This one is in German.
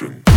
Dankeschön.